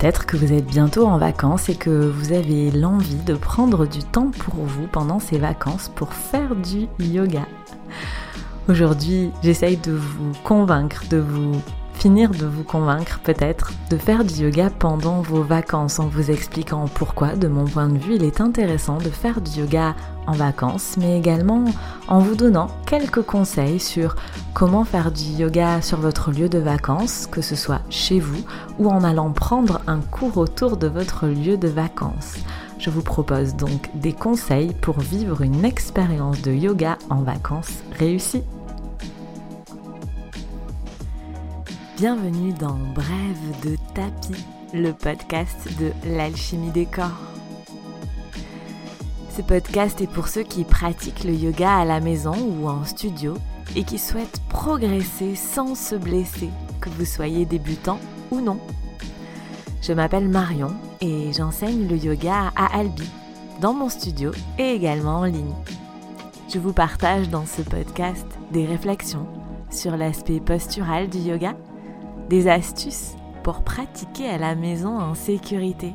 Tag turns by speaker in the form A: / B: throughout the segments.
A: Peut-être que vous êtes bientôt en vacances et que vous avez l'envie de prendre du temps pour vous pendant ces vacances pour faire du yoga. Aujourd'hui, j'essaye de vous convaincre, de vous finir de vous convaincre peut-être de faire du yoga pendant vos vacances en vous expliquant pourquoi, de mon point de vue, il est intéressant de faire du yoga en vacances, mais également en vous donnant quelques conseils sur comment faire du yoga sur votre lieu de vacances, que ce soit chez vous ou en allant prendre un cours autour de votre lieu de vacances. Je vous propose donc des conseils pour vivre une expérience de yoga en vacances réussie. Bienvenue dans Brève de tapis, le podcast de l'alchimie des corps. Ce podcast est pour ceux qui pratiquent le yoga à la maison ou en studio et qui souhaitent progresser sans se blesser, que vous soyez débutant ou non. Je m'appelle Marion et j'enseigne le yoga à Albi, dans mon studio et également en ligne. Je vous partage dans ce podcast des réflexions sur l'aspect postural du yoga des astuces pour pratiquer à la maison en sécurité,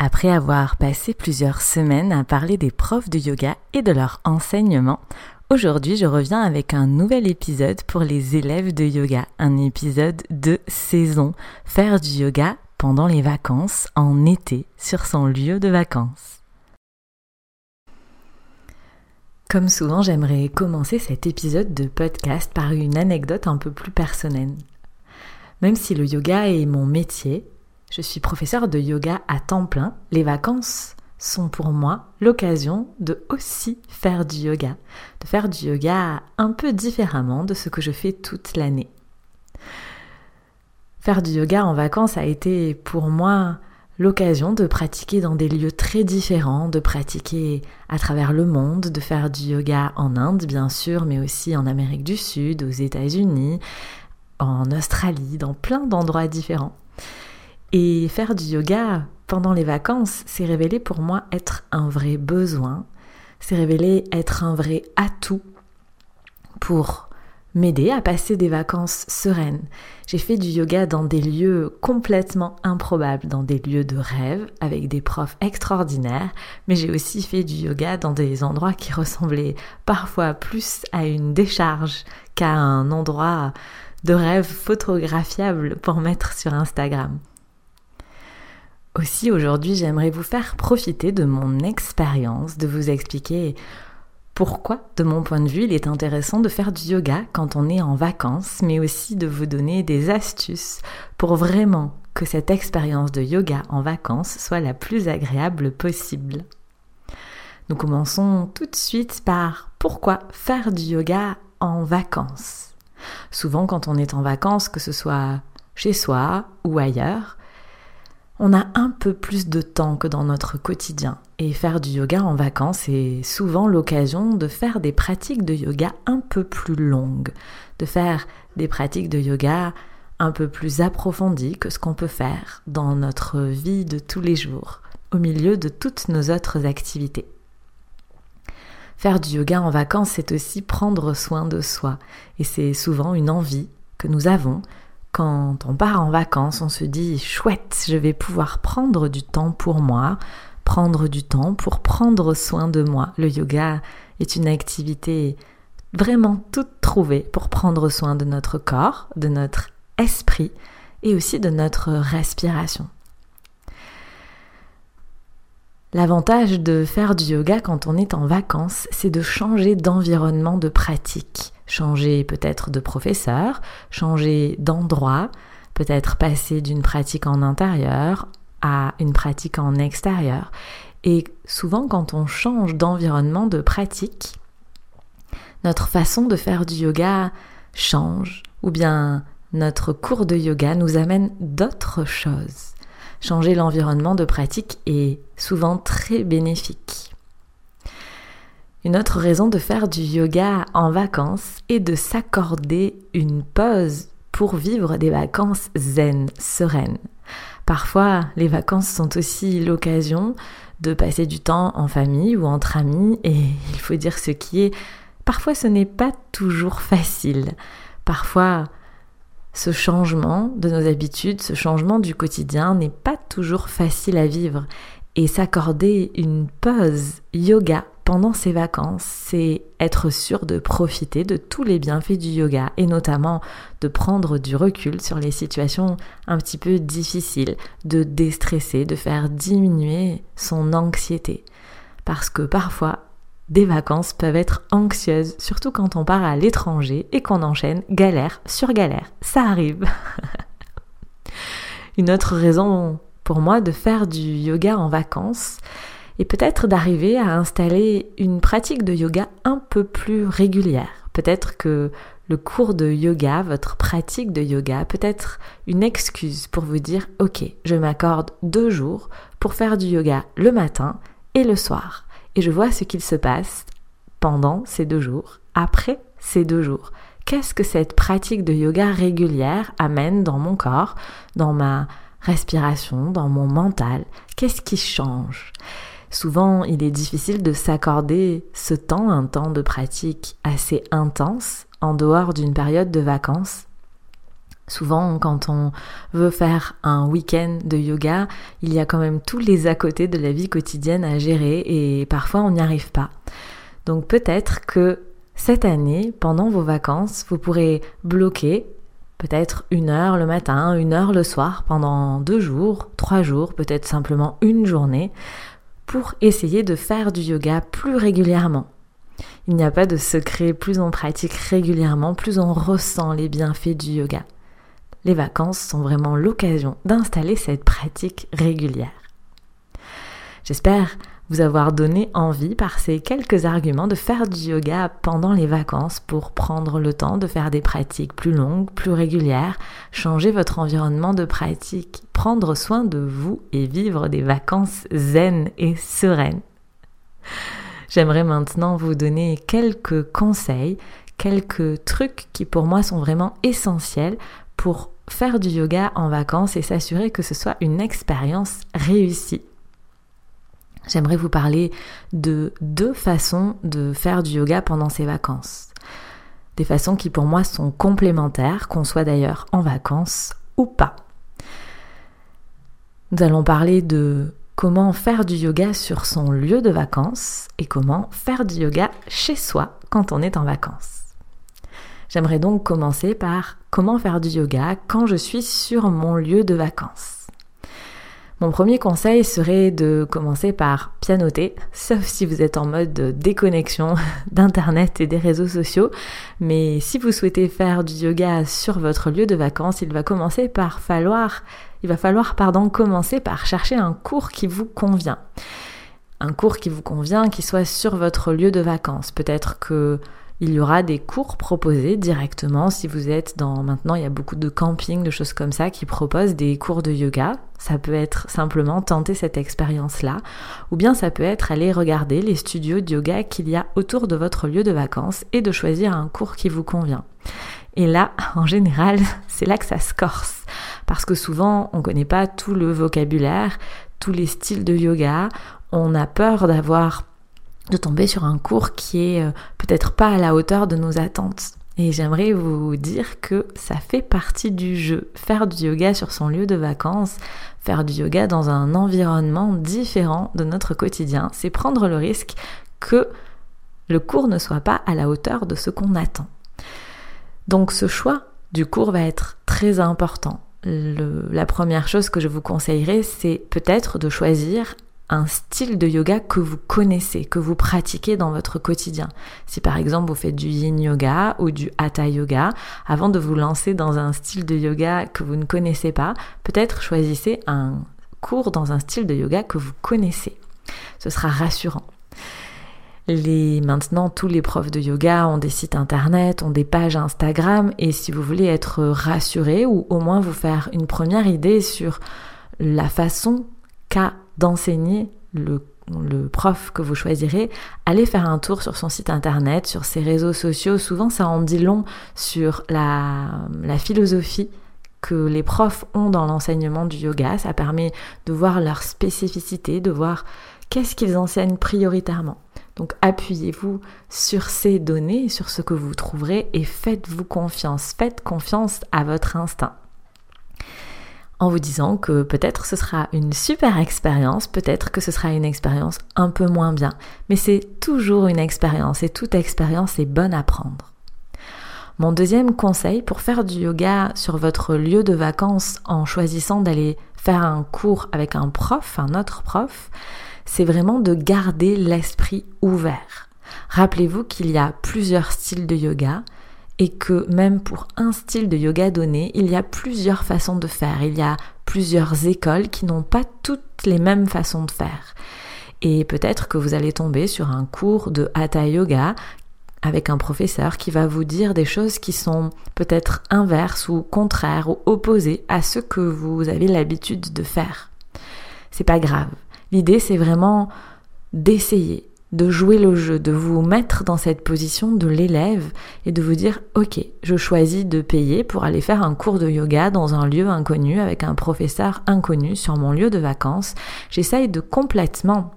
A: Après avoir passé plusieurs semaines à parler des profs de yoga et de leur enseignement, aujourd'hui je reviens avec un nouvel épisode pour les élèves de yoga, un épisode de saison, faire du yoga pendant les vacances en été sur son lieu de vacances. Comme souvent, j'aimerais commencer cet épisode de podcast par une anecdote un peu plus personnelle. Même si le yoga est mon métier, je suis professeur de yoga à temps plein. Les vacances sont pour moi l'occasion de aussi faire du yoga, de faire du yoga un peu différemment de ce que je fais toute l'année. Faire du yoga en vacances a été pour moi l'occasion de pratiquer dans des lieux très différents, de pratiquer à travers le monde, de faire du yoga en Inde bien sûr, mais aussi en Amérique du Sud, aux États-Unis, en Australie, dans plein d'endroits différents. Et faire du yoga pendant les vacances s'est révélé pour moi être un vrai besoin, s'est révélé être un vrai atout pour m'aider à passer des vacances sereines. J'ai fait du yoga dans des lieux complètement improbables, dans des lieux de rêve, avec des profs extraordinaires, mais j'ai aussi fait du yoga dans des endroits qui ressemblaient parfois plus à une décharge qu'à un endroit de rêve photographiable pour mettre sur Instagram. Aussi aujourd'hui j'aimerais vous faire profiter de mon expérience, de vous expliquer pourquoi, de mon point de vue, il est intéressant de faire du yoga quand on est en vacances, mais aussi de vous donner des astuces pour vraiment que cette expérience de yoga en vacances soit la plus agréable possible. Nous commençons tout de suite par pourquoi faire du yoga en vacances. Souvent quand on est en vacances, que ce soit chez soi ou ailleurs, on a un peu plus de temps que dans notre quotidien. Et faire du yoga en vacances est souvent l'occasion de faire des pratiques de yoga un peu plus longues, de faire des pratiques de yoga un peu plus approfondies que ce qu'on peut faire dans notre vie de tous les jours, au milieu de toutes nos autres activités. Faire du yoga en vacances, c'est aussi prendre soin de soi, et c'est souvent une envie que nous avons quand on part en vacances, on se dit chouette, je vais pouvoir prendre du temps pour moi, prendre du temps pour prendre soin de moi. Le yoga est une activité vraiment toute trouvée pour prendre soin de notre corps, de notre esprit et aussi de notre respiration. L'avantage de faire du yoga quand on est en vacances, c'est de changer d'environnement de pratique changer peut-être de professeur, changer d'endroit, peut-être passer d'une pratique en intérieur à une pratique en extérieur. Et souvent quand on change d'environnement de pratique, notre façon de faire du yoga change, ou bien notre cours de yoga nous amène d'autres choses. Changer l'environnement de pratique est souvent très bénéfique. Une autre raison de faire du yoga en vacances est de s'accorder une pause pour vivre des vacances zen, sereines. Parfois, les vacances sont aussi l'occasion de passer du temps en famille ou entre amis et il faut dire ce qui est, parfois ce n'est pas toujours facile. Parfois, ce changement de nos habitudes, ce changement du quotidien n'est pas toujours facile à vivre et s'accorder une pause yoga pendant ces vacances, c'est être sûr de profiter de tous les bienfaits du yoga et notamment de prendre du recul sur les situations un petit peu difficiles, de déstresser, de faire diminuer son anxiété. Parce que parfois, des vacances peuvent être anxieuses, surtout quand on part à l'étranger et qu'on enchaîne galère sur galère. Ça arrive. Une autre raison pour moi de faire du yoga en vacances, et peut-être d'arriver à installer une pratique de yoga un peu plus régulière. Peut-être que le cours de yoga, votre pratique de yoga peut être une excuse pour vous dire ok, je m'accorde deux jours pour faire du yoga le matin et le soir. Et je vois ce qu'il se passe pendant ces deux jours, après ces deux jours. Qu'est-ce que cette pratique de yoga régulière amène dans mon corps, dans ma respiration, dans mon mental? Qu'est-ce qui change? Souvent, il est difficile de s'accorder ce temps, un temps de pratique assez intense, en dehors d'une période de vacances. Souvent, quand on veut faire un week-end de yoga, il y a quand même tous les à côté de la vie quotidienne à gérer et parfois on n'y arrive pas. Donc peut-être que cette année, pendant vos vacances, vous pourrez bloquer peut-être une heure le matin, une heure le soir, pendant deux jours, trois jours, peut-être simplement une journée, pour essayer de faire du yoga plus régulièrement. Il n'y a pas de secret, plus on pratique régulièrement, plus on ressent les bienfaits du yoga. Les vacances sont vraiment l'occasion d'installer cette pratique régulière. J'espère vous avoir donné envie par ces quelques arguments de faire du yoga pendant les vacances pour prendre le temps de faire des pratiques plus longues, plus régulières, changer votre environnement de pratique, prendre soin de vous et vivre des vacances zen et sereines. J'aimerais maintenant vous donner quelques conseils, quelques trucs qui pour moi sont vraiment essentiels pour faire du yoga en vacances et s'assurer que ce soit une expérience réussie j'aimerais vous parler de deux façons de faire du yoga pendant ces vacances. Des façons qui pour moi sont complémentaires, qu'on soit d'ailleurs en vacances ou pas. Nous allons parler de comment faire du yoga sur son lieu de vacances et comment faire du yoga chez soi quand on est en vacances. J'aimerais donc commencer par comment faire du yoga quand je suis sur mon lieu de vacances. Mon premier conseil serait de commencer par pianoter, sauf si vous êtes en mode déconnexion d'Internet et des réseaux sociaux. Mais si vous souhaitez faire du yoga sur votre lieu de vacances, il va commencer par falloir, il va falloir, pardon, commencer par chercher un cours qui vous convient. Un cours qui vous convient, qui soit sur votre lieu de vacances. Peut-être que il y aura des cours proposés directement si vous êtes dans maintenant il y a beaucoup de camping, de choses comme ça qui proposent des cours de yoga. Ça peut être simplement tenter cette expérience-là ou bien ça peut être aller regarder les studios de yoga qu'il y a autour de votre lieu de vacances et de choisir un cours qui vous convient. Et là, en général, c'est là que ça se corse parce que souvent on connaît pas tout le vocabulaire, tous les styles de yoga, on a peur d'avoir de tomber sur un cours qui est euh, peut-être pas à la hauteur de nos attentes. Et j'aimerais vous dire que ça fait partie du jeu. Faire du yoga sur son lieu de vacances, faire du yoga dans un environnement différent de notre quotidien, c'est prendre le risque que le cours ne soit pas à la hauteur de ce qu'on attend. Donc ce choix du cours va être très important. la première chose que je vous conseillerais, c'est peut-être de choisir un style de yoga que vous connaissez, que vous pratiquez dans votre quotidien. Si par exemple vous faites du yin yoga ou du hatha yoga, avant de vous lancer dans un style de yoga que vous ne connaissez pas, peut-être choisissez un cours dans un style de yoga que vous connaissez. Ce sera rassurant. Les, maintenant, tous les profs de yoga ont des sites internet, ont des pages Instagram, et si vous voulez être rassuré ou au moins vous faire une première idée sur la façon qu'a d'enseigner le prof que vous choisirez, allez faire un tour sur son site internet, sur ses réseaux sociaux. Souvent, ça en dit long sur la, la philosophie que les profs ont dans l'enseignement du yoga. Ça permet de voir leur spécificité, de voir qu'est-ce qu'ils enseignent prioritairement. Donc appuyez-vous sur ces données, sur ce que vous trouverez et faites-vous confiance. Faites confiance à votre instinct en vous disant que peut-être ce sera une super expérience, peut-être que ce sera une expérience un peu moins bien, mais c'est toujours une expérience et toute expérience est bonne à prendre. Mon deuxième conseil pour faire du yoga sur votre lieu de vacances en choisissant d'aller faire un cours avec un prof, un autre prof, c'est vraiment de garder l'esprit ouvert. Rappelez-vous qu'il y a plusieurs styles de yoga, et que même pour un style de yoga donné, il y a plusieurs façons de faire, il y a plusieurs écoles qui n'ont pas toutes les mêmes façons de faire. Et peut-être que vous allez tomber sur un cours de hatha yoga avec un professeur qui va vous dire des choses qui sont peut-être inverses ou contraires ou opposées à ce que vous avez l'habitude de faire. C'est pas grave. L'idée c'est vraiment d'essayer, de jouer le jeu, de vous mettre dans cette position de l'élève et de vous dire ok, je choisis de payer pour aller faire un cours de yoga dans un lieu inconnu avec un professeur inconnu sur mon lieu de vacances. J'essaye de complètement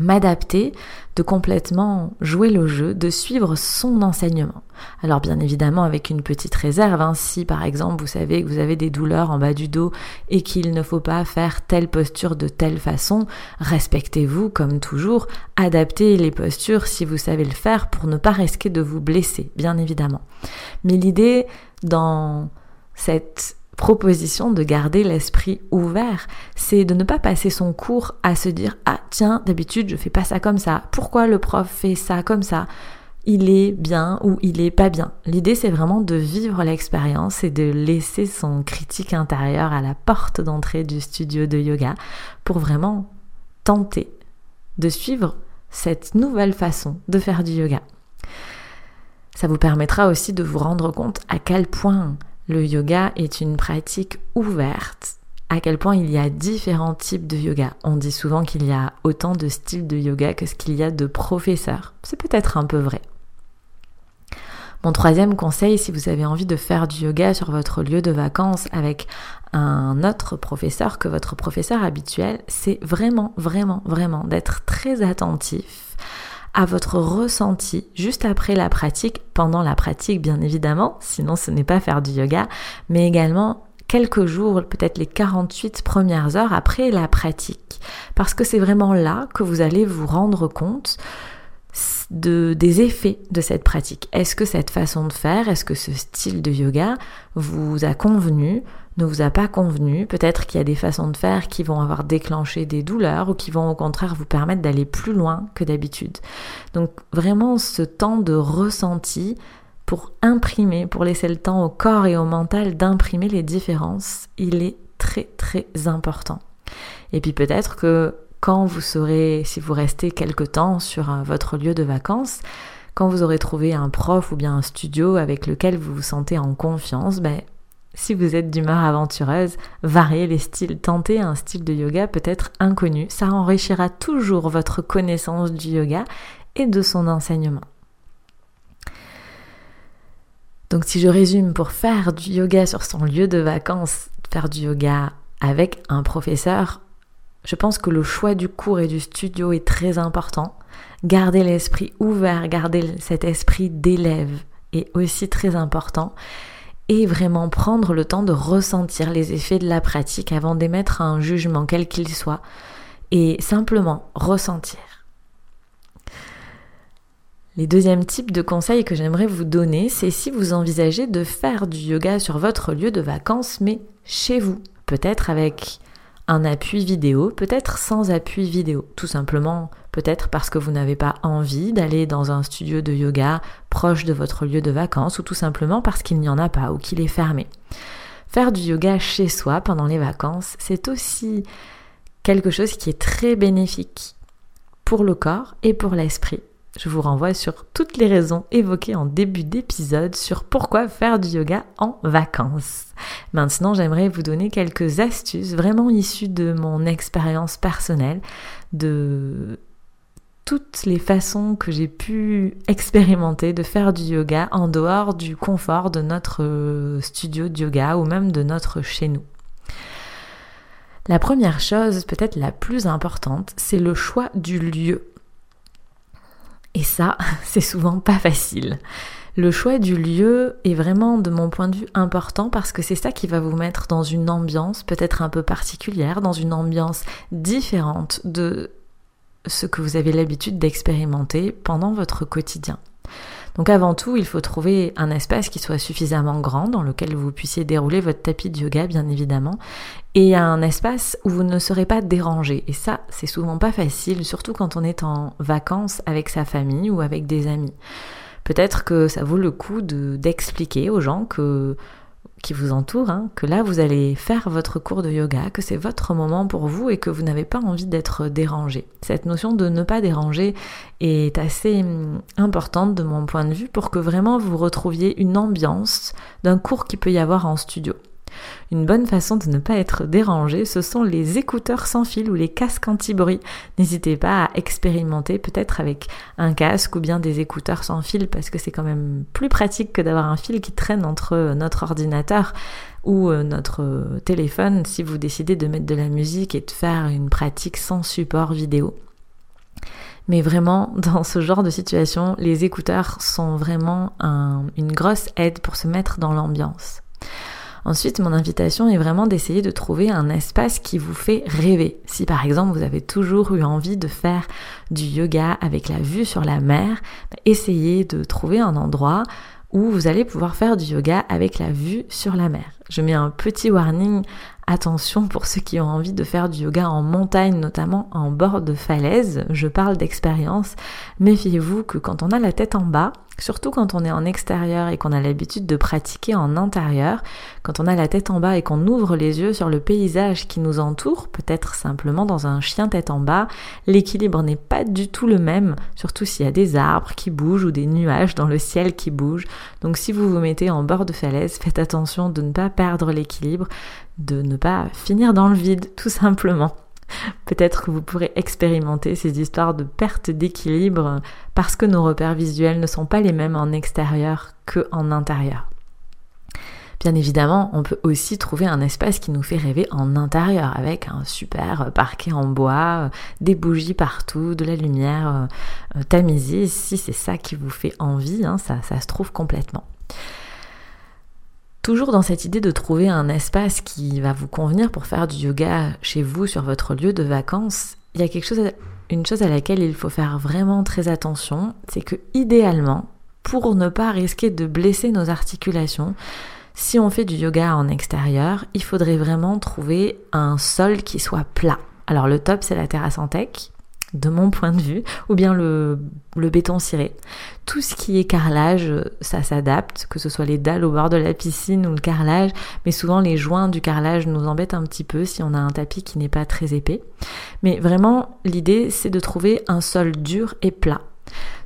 A: m'adapter, de complètement jouer le jeu, de suivre son enseignement. Alors bien évidemment avec une petite réserve, hein, si par exemple vous savez que vous avez des douleurs en bas du dos et qu'il ne faut pas faire telle posture de telle façon, respectez-vous comme toujours, adaptez les postures si vous savez le faire pour ne pas risquer de vous blesser, bien évidemment. Mais l'idée dans cette proposition de garder l'esprit ouvert, c'est de ne pas passer son cours à se dire ah tiens d'habitude je fais pas ça comme ça, pourquoi le prof fait ça comme ça? Il est bien ou il est pas bien. L'idée c'est vraiment de vivre l'expérience et de laisser son critique intérieur à la porte d'entrée du studio de yoga pour vraiment tenter de suivre cette nouvelle façon de faire du yoga. Ça vous permettra aussi de vous rendre compte à quel point le yoga est une pratique ouverte, à quel point il y a différents types de yoga? On dit souvent qu'il y a autant de styles de yoga que ce qu'il y a de professeurs. C'est peut-être un peu vrai. Mon troisième conseil, si vous avez envie de faire du yoga sur votre lieu de vacances avec un autre professeur que votre professeur habituel, c'est vraiment, vraiment, vraiment d'être très attentif à votre ressenti juste après la pratique, pendant la pratique bien évidemment, sinon ce n'est pas faire du yoga, mais également quelques jours, peut-être les 48 premières heures après la pratique. Parce que c'est vraiment là que vous allez vous rendre compte de, des effets de cette pratique. Est-ce que cette façon de faire, est-ce que ce style de yoga vous a convenu ne vous a pas convenu. Peut-être qu'il y a des façons de faire qui vont avoir déclenché des douleurs ou qui vont au contraire vous permettre d'aller plus loin que d'habitude. Donc vraiment ce temps de ressenti pour imprimer, pour laisser le temps au corps et au mental d'imprimer les différences, il est très très important. Et puis peut-être que quand vous serez, si vous restez quelque temps sur euh, votre lieu de vacances, quand vous aurez trouvé un prof ou bien un studio avec lequel vous vous sentez en confiance, ben, si vous êtes d'humeur aventureuse, variez les styles, tentez un style de yoga peut-être inconnu, ça enrichira toujours votre connaissance du yoga et de son enseignement. Donc si je résume, pour faire du yoga sur son lieu de vacances, faire du yoga avec un professeur, je pense que le choix du cours et du studio est très important. Garder l'esprit ouvert, garder cet esprit d'élève est aussi très important et vraiment prendre le temps de ressentir les effets de la pratique avant d'émettre un jugement quel qu'il soit et simplement ressentir. Les deuxièmes types de conseils que j'aimerais vous donner, c'est si vous envisagez de faire du yoga sur votre lieu de vacances, mais chez vous, peut-être avec un appui vidéo, peut-être sans appui vidéo, tout simplement peut-être parce que vous n'avez pas envie d'aller dans un studio de yoga proche de votre lieu de vacances ou tout simplement parce qu'il n'y en a pas ou qu'il est fermé. Faire du yoga chez soi pendant les vacances, c'est aussi quelque chose qui est très bénéfique pour le corps et pour l'esprit. Je vous renvoie sur toutes les raisons évoquées en début d'épisode sur pourquoi faire du yoga en vacances. Maintenant, j'aimerais vous donner quelques astuces vraiment issues de mon expérience personnelle, de toutes les façons que j'ai pu expérimenter de faire du yoga en dehors du confort de notre studio de yoga ou même de notre chez nous. La première chose, peut-être la plus importante, c'est le choix du lieu. Et ça, c'est souvent pas facile. Le choix du lieu est vraiment, de mon point de vue, important parce que c'est ça qui va vous mettre dans une ambiance peut-être un peu particulière, dans une ambiance différente de ce que vous avez l'habitude d'expérimenter pendant votre quotidien. Donc avant tout, il faut trouver un espace qui soit suffisamment grand dans lequel vous puissiez dérouler votre tapis de yoga, bien évidemment, et un espace où vous ne serez pas dérangé. Et ça, c'est souvent pas facile, surtout quand on est en vacances avec sa famille ou avec des amis. Peut-être que ça vaut le coup d'expliquer aux gens que qui vous entoure, hein, que là vous allez faire votre cours de yoga, que c'est votre moment pour vous et que vous n'avez pas envie d'être dérangé. Cette notion de ne pas déranger est assez hum, importante de mon point de vue pour que vraiment vous retrouviez une ambiance d'un cours qui peut y avoir en studio. Une bonne façon de ne pas être dérangé, ce sont les écouteurs sans fil ou les casques anti-bruit. N'hésitez pas à expérimenter peut-être avec un casque ou bien des écouteurs sans fil parce que c'est quand même plus pratique que d'avoir un fil qui traîne entre notre ordinateur ou euh, notre téléphone si vous décidez de mettre de la musique et de faire une pratique sans support vidéo. Mais vraiment, dans ce genre de situation, les écouteurs sont vraiment une grosse aide pour se mettre dans l'ambiance. Ensuite, mon invitation est vraiment d'essayer de trouver un espace qui vous fait rêver. Si par exemple vous avez toujours eu envie de faire du yoga avec la vue sur la mer, essayez de trouver un endroit où vous allez pouvoir faire du yoga avec la vue sur la mer. Je mets un petit warning, attention pour ceux qui ont envie de faire du yoga en montagne, notamment en bord de falaise, je parle d'expérience, méfiez-vous que quand on a la tête en bas, Surtout quand on est en extérieur et qu'on a l'habitude de pratiquer en intérieur, quand on a la tête en bas et qu'on ouvre les yeux sur le paysage qui nous entoure, peut-être simplement dans un chien tête en bas, l'équilibre n'est pas du tout le même, surtout s'il y a des arbres qui bougent ou des nuages dans le ciel qui bougent. Donc si vous vous mettez en bord de falaise, faites attention de ne pas perdre l'équilibre, de ne pas finir dans le vide, tout simplement. Peut-être que vous pourrez expérimenter ces histoires de perte d'équilibre parce que nos repères visuels ne sont pas les mêmes en extérieur qu'en intérieur. Bien évidemment, on peut aussi trouver un espace qui nous fait rêver en intérieur avec un super parquet en bois, des bougies partout, de la lumière euh, tamisée. Si c'est ça qui vous fait envie, hein, ça se trouve complètement. Toujours dans cette idée de trouver un espace qui va vous convenir pour faire du yoga chez vous sur votre lieu de vacances, il y a quelque chose, une chose à laquelle il faut faire vraiment très attention, c'est que idéalement, pour ne pas risquer de blesser nos articulations, si on fait du yoga en extérieur, il faudrait vraiment trouver un sol qui soit plat. Alors le top c'est la terrasse en tech, de mon point de vue, ou bien le, béton ciré. Tout ce qui est carrelage, ça s'adapte, que ce soit les dalles au bord de la piscine ou le carrelage, mais souvent les joints du carrelage nous embêtent un petit peu si on a un tapis qui n'est pas très épais. Mais vraiment, l'idée, c'est de trouver un sol dur et plat.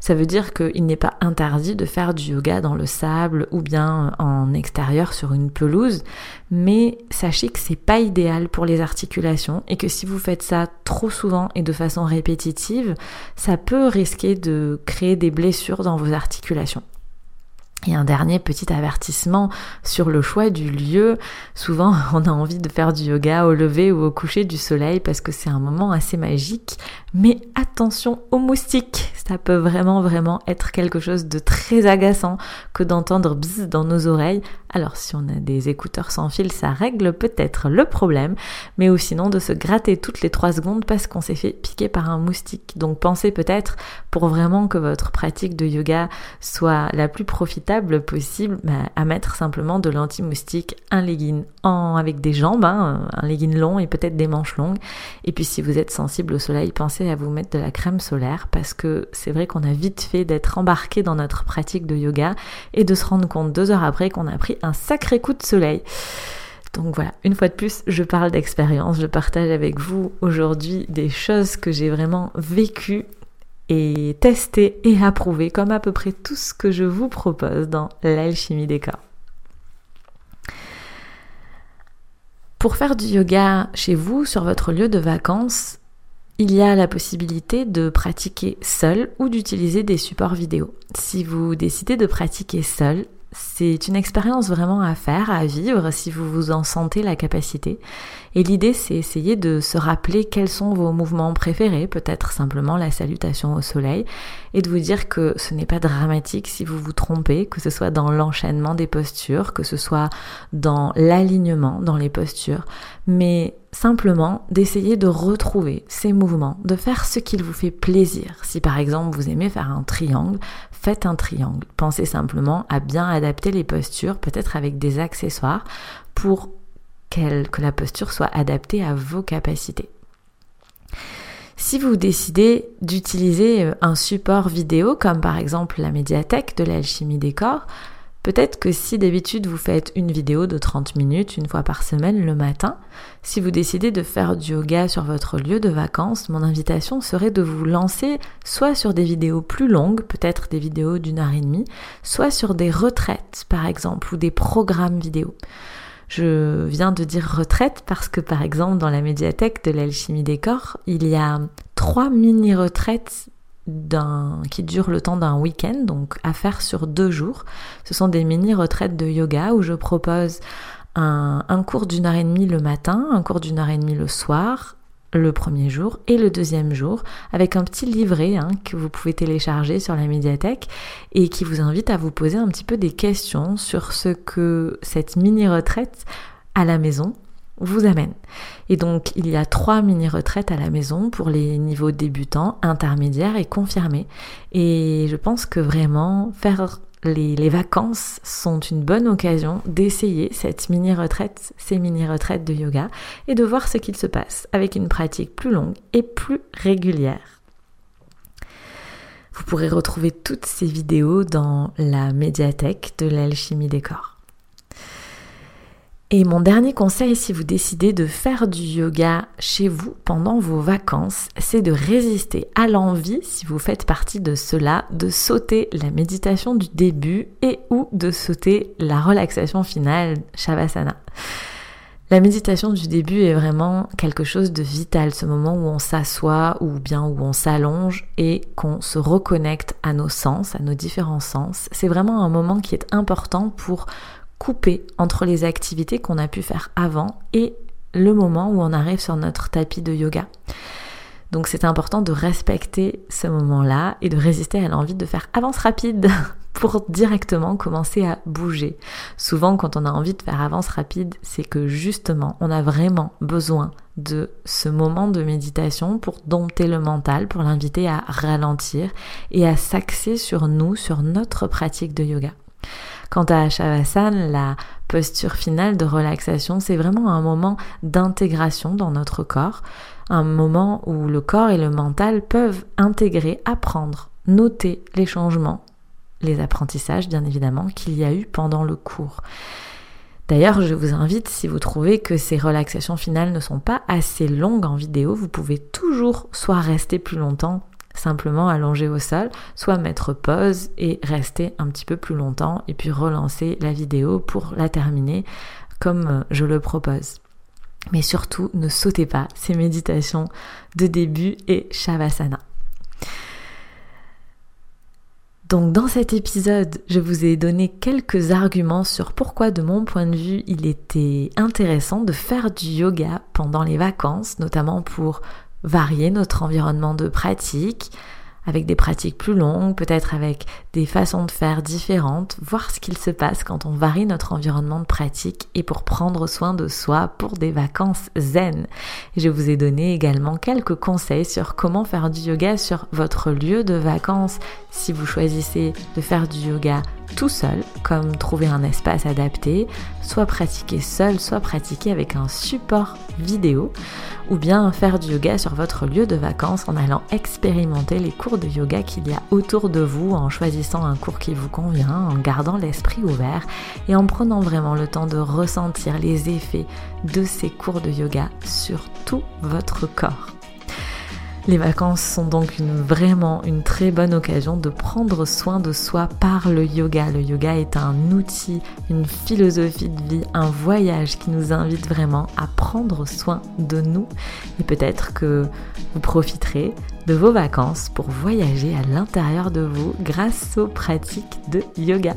A: Ça veut dire qu'il n'est pas interdit de faire du yoga dans le sable ou bien en extérieur sur une pelouse, mais sachez que c'est pas idéal pour les articulations et que si vous faites ça trop souvent et de façon répétitive, ça peut risquer de créer des blessures dans vos articulations. Et un dernier petit avertissement sur le choix du lieu. Souvent, on a envie de faire du yoga au lever ou au coucher du soleil parce que c'est un moment assez magique. Mais attention aux moustiques. Ça peut vraiment, vraiment être quelque chose de très agaçant que d'entendre bzz dans nos oreilles. Alors, si on a des écouteurs sans fil, ça règle peut-être le problème. Mais ou sinon, de se gratter toutes les trois secondes parce qu'on s'est fait piquer par un moustique. Donc, pensez peut-être pour vraiment que votre pratique de yoga soit la plus profitable possible bah, à mettre simplement de l'anti-moustique, un legging en, avec des jambes, hein, un legging long et peut-être des manches longues. Et puis si vous êtes sensible au soleil, pensez à vous mettre de la crème solaire parce que c'est vrai qu'on a vite fait d'être embarqué dans notre pratique de yoga et de se rendre compte deux heures après qu'on a pris un sacré coup de soleil. Donc voilà, une fois de plus, je parle d'expérience, je partage avec vous aujourd'hui des choses que j'ai vraiment vécues et testé et approuvé comme à peu près tout ce que je vous propose dans l'alchimie des corps. Pour faire du yoga chez vous, sur votre lieu de vacances, il y a la possibilité de pratiquer seul ou d'utiliser des supports vidéo. Si vous décidez de pratiquer seul, c'est une expérience vraiment à faire, à vivre si vous vous en sentez la capacité. Et l'idée, c'est essayer de se rappeler quels sont vos mouvements préférés, peut-être simplement la salutation au soleil, et de vous dire que ce n'est pas dramatique si vous vous trompez, que ce soit dans l'enchaînement des postures, que ce soit dans l'alignement dans les postures, mais simplement d'essayer de retrouver ces mouvements, de faire ce qu'il vous fait plaisir. Si par exemple vous aimez faire un triangle, faites un triangle. Pensez simplement à bien adapter les postures, peut-être avec des accessoires, pour que la posture soit adaptée à vos capacités. Si vous décidez d'utiliser euh, un support vidéo comme par exemple la médiathèque de l'alchimie des corps, Peut-être que si d'habitude vous faites une vidéo de 30 minutes une fois par semaine le matin, si vous décidez de faire du yoga sur votre lieu de vacances, mon invitation serait de vous lancer soit sur des vidéos plus longues, peut-être des vidéos d'une heure et demie, soit sur des retraites par exemple ou des programmes vidéo. Je viens de dire retraite parce que par exemple dans la médiathèque de l'alchimie des corps, il y a trois mini-retraites qui dure le temps d'un week-end, donc à faire sur deux jours. Ce sont des mini-retraites de yoga où je propose un, cours d'une heure et demie le matin, un cours d'une heure et demie le soir, le premier jour et le deuxième jour avec un petit livret hein, que vous pouvez télécharger sur la médiathèque et qui vous invite à vous poser un petit peu des questions sur ce que cette mini-retraite à la maison vous amène. Et donc, il y a trois mini-retraites à la maison pour les niveaux débutants, intermédiaires et confirmés. Et je pense que vraiment, faire les, vacances sont une bonne occasion d'essayer cette mini-retraite, ces mini-retraites de yoga, et de voir ce qu'il se passe avec une pratique plus longue et plus régulière. Vous pourrez retrouver toutes ces vidéos dans la médiathèque de l'alchimie des corps. Et mon dernier conseil, si vous décidez de faire du yoga chez vous pendant vos vacances, c'est de résister à l'envie, si vous faites partie de cela, de sauter la méditation du début et ou de sauter la relaxation finale, Shavasana. La méditation du début est vraiment quelque chose de vital, ce moment où on s'assoit ou bien où on s'allonge et qu'on se reconnecte à nos sens, à nos différents sens. C'est vraiment un moment qui est important pour couper entre les activités qu'on a pu faire avant et le moment où on arrive sur notre tapis de yoga. Donc c'est important de respecter ce moment-là et de résister à l'envie de faire avance rapide pour directement commencer à bouger. Souvent quand on a envie de faire avance rapide, c'est que justement on a vraiment besoin de ce moment de méditation pour dompter le mental, pour l'inviter à ralentir et à s'axer sur nous, sur notre pratique de yoga. Quant à Shavasana, la posture finale de relaxation, c'est vraiment un moment d'intégration dans notre corps, un moment où le corps et le mental peuvent intégrer, apprendre, noter les changements, les apprentissages bien évidemment qu'il y a eu pendant le cours. D'ailleurs, je vous invite, si vous trouvez que ces relaxations finales ne sont pas assez longues en vidéo, vous pouvez toujours soit rester plus longtemps simplement allonger au sol, soit mettre pause et rester un petit peu plus longtemps et puis relancer la vidéo pour la terminer comme euh, je le propose. Mais surtout, ne sautez pas ces méditations de début et Shavasana. Donc dans cet épisode, je vous ai donné quelques arguments sur pourquoi de mon point de vue il était intéressant de faire du yoga pendant les vacances, notamment pour varier notre environnement de pratique avec des pratiques plus longues, peut-être avec des façons de faire différentes, voir ce qu'il se passe quand on varie notre environnement de pratique et pour prendre soin de soi pour des vacances zen. Je vous ai donné également quelques conseils sur comment faire du yoga sur votre lieu de vacances si vous choisissez de faire du yoga tout seul, comme trouver un espace adapté, soit pratiquer seul, soit pratiquer avec un support vidéo, ou bien faire du yoga sur votre lieu de vacances en allant expérimenter les cours de yoga qu'il y a autour de vous, en choisissant un cours qui vous convient, en gardant l'esprit ouvert et en prenant vraiment le temps de ressentir les effets de ces cours de yoga sur tout votre corps. Les vacances sont donc vraiment une très bonne occasion de prendre soin de soi par le yoga. Le yoga est un outil, une philosophie de vie, un voyage qui nous invite vraiment à prendre soin de nous. Et peut-être que vous profiterez de vos vacances pour voyager à l'intérieur de vous grâce aux pratiques de yoga.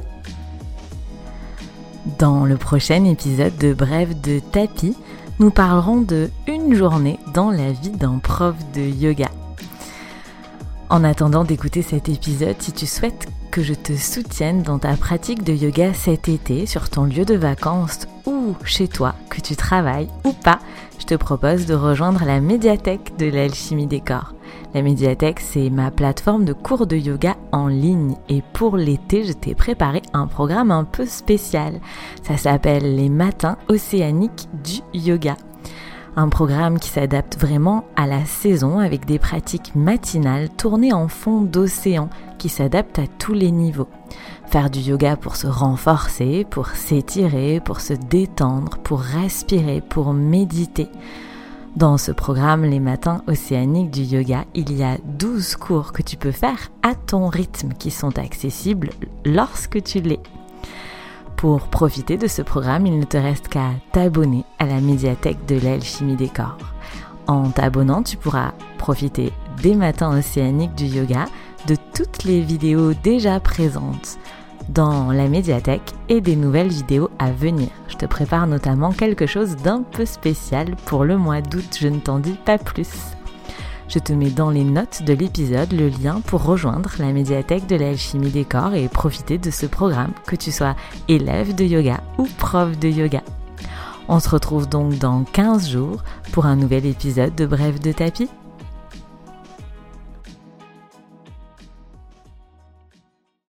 A: Dans le prochain épisode de Brève de tapis, nous parlerons de une journée dans la vie d'un prof de yoga. En attendant d'écouter cet épisode, si tu souhaites que je te soutienne dans ta pratique de yoga cet été sur ton lieu de vacances ou chez toi, que tu travailles ou pas, je te propose de rejoindre la médiathèque de l'alchimie des corps. La médiathèque, c'est ma plateforme de cours de yoga en ligne et pour l'été, je t'ai préparé un programme un peu spécial. Ça s'appelle les matins océaniques du yoga. Un programme qui s'adapte vraiment à la saison avec des pratiques matinales tournées en fond d'océan qui s'adaptent à tous les niveaux. Faire du yoga pour se renforcer, pour s'étirer, pour se détendre, pour respirer, pour méditer. Dans ce programme Les Matins Océaniques du Yoga, il y a 12 cours que tu peux faire à ton rythme qui sont accessibles lorsque tu l'es. Pour profiter de ce programme, il ne te reste qu'à t'abonner à la médiathèque de l'alchimie des corps. En t'abonnant, tu pourras profiter des matins océaniques du yoga, de toutes les vidéos déjà présentes dans la médiathèque et des nouvelles vidéos à venir. Je te prépare notamment quelque chose d'un peu spécial pour le mois d'août, je ne t'en dis pas plus. Je te mets dans les notes de l'épisode le lien pour rejoindre la médiathèque de l'alchimie des corps et profiter de ce programme, que tu sois élève de yoga ou prof de yoga. On se retrouve donc dans 15 jours pour un nouvel épisode de Bref de tapis.